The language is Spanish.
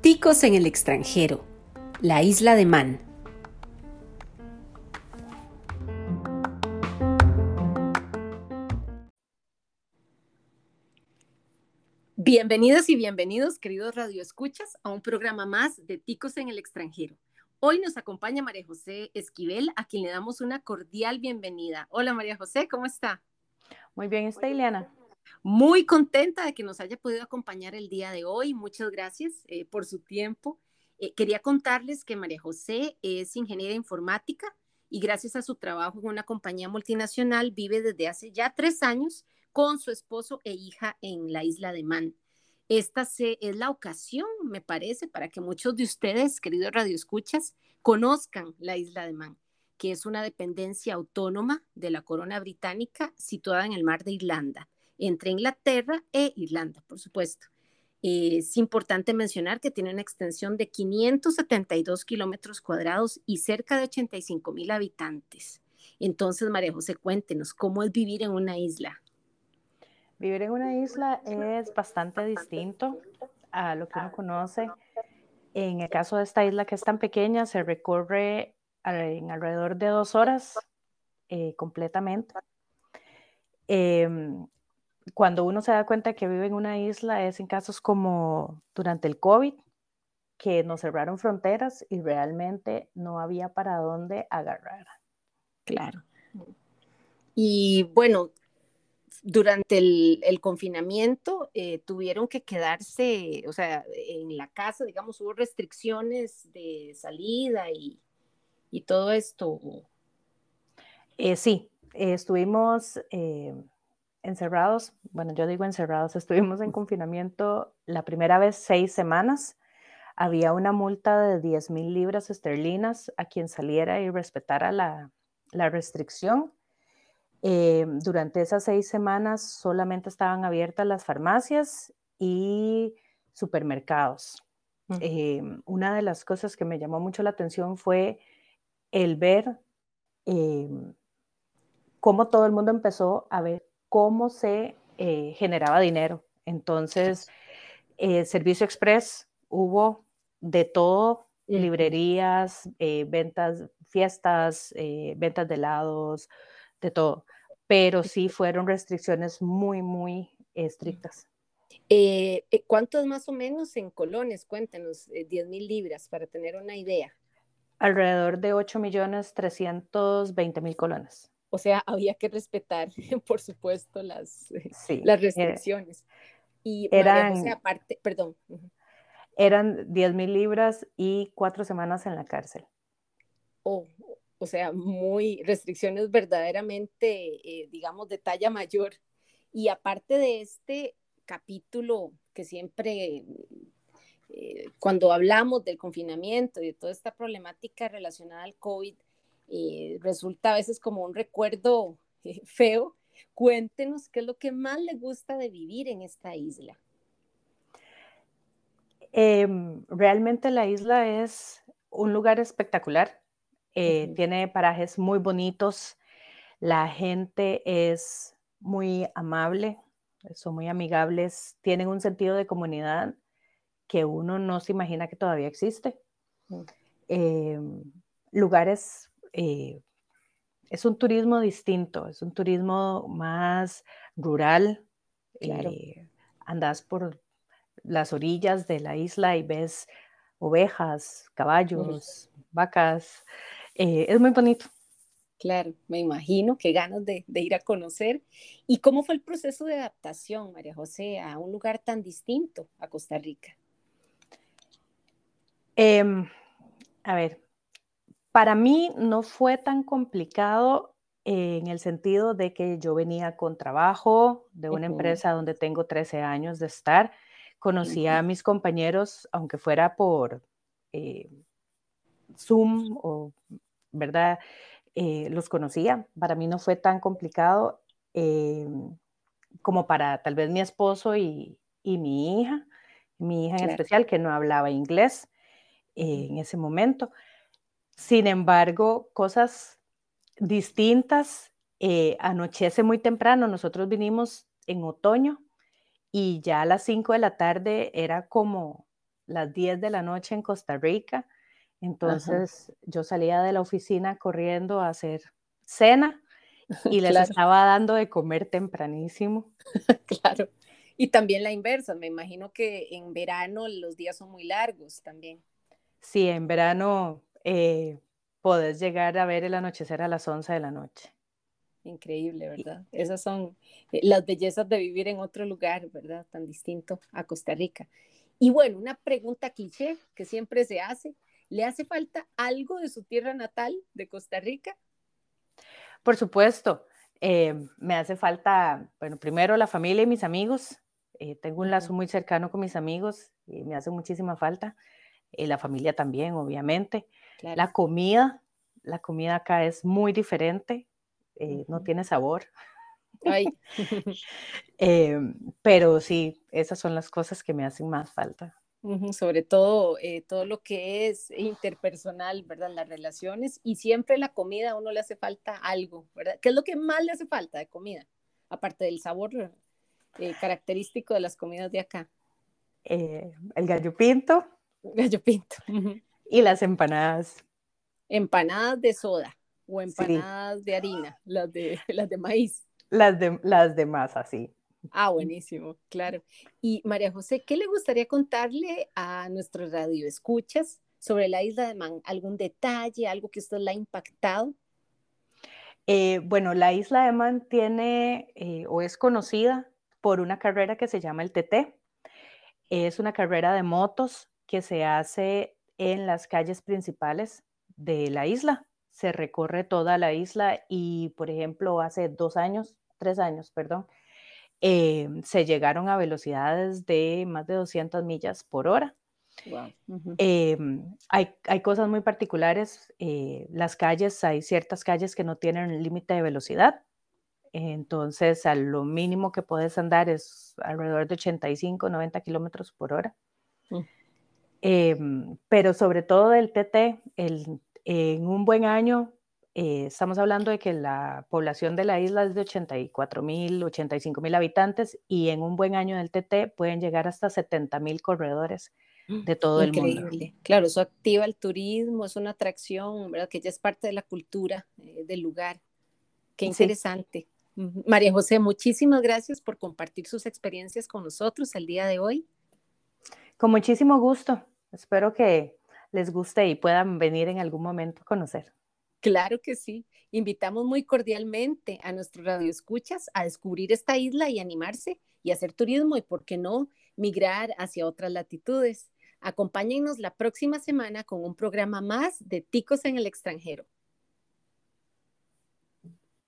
Ticos en el extranjero, la isla de Man. Bienvenidas y bienvenidos, queridos radioescuchas, a un programa más de Ticos en el extranjero. Hoy nos acompaña María José Esquivel, a quien le damos una cordial bienvenida. Hola María José, ¿cómo está? Muy bien, está Ileana. Muy contenta de que nos haya podido acompañar el día de hoy. Muchas gracias eh, por su tiempo. Eh, quería contarles que María José es ingeniera informática y gracias a su trabajo en una compañía multinacional vive desde hace ya tres años con su esposo e hija en la isla de Man. Esta es la ocasión, me parece, para que muchos de ustedes, queridos radioescuchas, conozcan la isla de Man, que es una dependencia autónoma de la corona británica situada en el mar de Irlanda entre Inglaterra e Irlanda, por supuesto. es importante mencionar que tiene una extensión de 572 kilómetros cuadrados y cerca de 85 mil habitantes. Entonces, María José, cuéntenos, ¿cómo es vivir en una isla? Vivir en una isla es bastante distinto a lo que uno conoce. En el caso de esta isla que es tan pequeña, se recorre en alrededor de dos horas eh, completamente. Em, cuando uno se da cuenta que vive en una isla es en casos como durante el COVID, que nos cerraron fronteras y realmente no había para dónde agarrar. Claro. Y bueno, durante el, confinamiento eh, tuvieron que quedarse, o sea, en la casa, digamos, hubo restricciones de salida y, todo esto. Eh, sí, estuvimos eh, encerrados, bueno, yo digo encerrados, estuvimos en confinamiento la primera vez seis semanas. Había una multa de 10 mil libras esterlinas a quien saliera y respetara la, restricción. Eh, durante esas seis semanas solamente estaban abiertas las farmacias y supermercados. Eh, una de las cosas que me llamó mucho la atención fue el ver eh, cómo todo el mundo empezó a ver cómo se eh, generaba dinero. Entonces, eh, Servicio Express hubo de todo, librerías, eh, ventas, fiestas, ventas de helados, de todo. Pero sí fueron restricciones muy, muy estrictas. ¿Cuánto es más o menos en colones? Cuéntenos, 10 mil libras para tener una idea. Alrededor de 8 millones 320 mil colones. O sea, había que respetar, por supuesto, las, las restricciones. y eran, aparte, perdón. Eran 10 mil libras y cuatro semanas en la cárcel. Oh, o sea, muy restricciones verdaderamente, eh, digamos, de talla mayor. Y aparte de este capítulo que siempre, eh, cuando hablamos del confinamiento y de toda esta problemática relacionada al COVID, eh, resulta a veces como un recuerdo eh, feo. Cuéntenos qué es lo que más le gusta de vivir en esta isla. Em, realmente la isla es un lugar espectacular. Eh, tiene parajes muy bonitos. La gente es muy amable, son muy amigables, tienen un sentido de comunidad que uno no se imagina que todavía existe. Em, lugares eh, es un turismo distinto, es un turismo más rural. Eh, andas por las orillas de la isla y ves ovejas, caballos, vacas. Eh, es muy bonito. Claro, me imagino qué ganas de, ir a conocer. ¿Y cómo fue el proceso de adaptación, María José, a un lugar tan distinto a Costa Rica? Em, a ver, para mí no fue tan complicado en el sentido de que yo venía con trabajo de una empresa donde tengo 13 años de estar. Conocía a mis compañeros, aunque fuera por eh, Zoom o, ¿verdad? Eh, los conocía. Para mí no fue tan complicado eh, como para tal vez mi esposo y, mi hija, mi hija en especial, que no hablaba inglés en ese momento. Sin embargo, cosas distintas eh, anochece muy temprano. Nosotros vinimos en otoño y ya a las 5 de la tarde era como las 10 de la noche en Costa Rica. Entonces yo salía de la oficina corriendo a hacer cena y les estaba dando de comer tempranísimo. claro. Y también la inversa, me imagino que en verano los días son muy largos también. Sí, en verano eh, podés llegar a ver el anochecer a las 11 de la noche. Increíble, ¿verdad? Esas son eh, las bellezas de vivir en otro lugar, ¿verdad? Tan distinto a Costa Rica. Y bueno, una pregunta cliché que siempre se hace. ¿Le hace falta algo de su tierra natal, de Costa Rica? Por supuesto. Eh, me hace falta, bueno, primero la familia y mis amigos. Eh, tengo un lazo muy cercano con mis amigos y me hace muchísima falta. La familia también, obviamente. La comida, la comida acá es muy diferente. Eh, no tiene sabor. Em, pero sí, esas son las cosas que me hacen más falta. sobre todo eh, todo lo que es interpersonal, ¿verdad? Las relaciones y siempre la comida a uno le hace falta algo, ¿verdad? ¿Qué es lo que más le hace falta de comida? Aparte del sabor eh, característico de las comidas de acá. el gallo pinto. Gallo pinto. Y las empanadas. Empanadas de soda o empanadas de harina, las de, las de maíz. Las de, las de masa, sí. Ah, buenísimo, claro. Y María José, ¿qué le gustaría contarle a nuestros radioescuchas sobre la isla de Man? ¿Algún detalle, algo que usted le ha impactado? Eh, bueno, la isla de Man tiene eh, o es conocida por una carrera que se llama el TT. Es una carrera de motos que se hace en las calles principales de la isla se recorre toda la isla y, por ejemplo, hace dos años, tres años, perdón, em, se llegaron a velocidades de más de 200 millas por hora. Em, hay, hay, cosas muy particulares. Eh, las calles, hay ciertas calles que no tienen límite de velocidad. Entonces, a lo mínimo que puedes andar es alrededor de 85, 90 kilómetros por hora. Mm. Em, pero sobre todo el TT, el en un buen año, eh, estamos hablando de que la población de la isla es de 84 mil, 85 mil habitantes y en un buen año del TT pueden llegar hasta 70 mil corredores de todo el mundo. Increíble. Claro, eso activa el turismo, es una atracción, ¿verdad? Que ya es parte de la cultura eh, del lugar. Qué interesante. María José, muchísimas gracias por compartir sus experiencias con nosotros el día de hoy. Con muchísimo gusto. Espero que les guste y puedan venir en algún momento a conocer. Claro que sí. Invitamos muy cordialmente a nuestros radioescuchas a descubrir esta isla y animarse y hacer turismo y, por qué no, migrar hacia otras latitudes. Acompáñenos la próxima semana con un programa más de Ticos en el extranjero.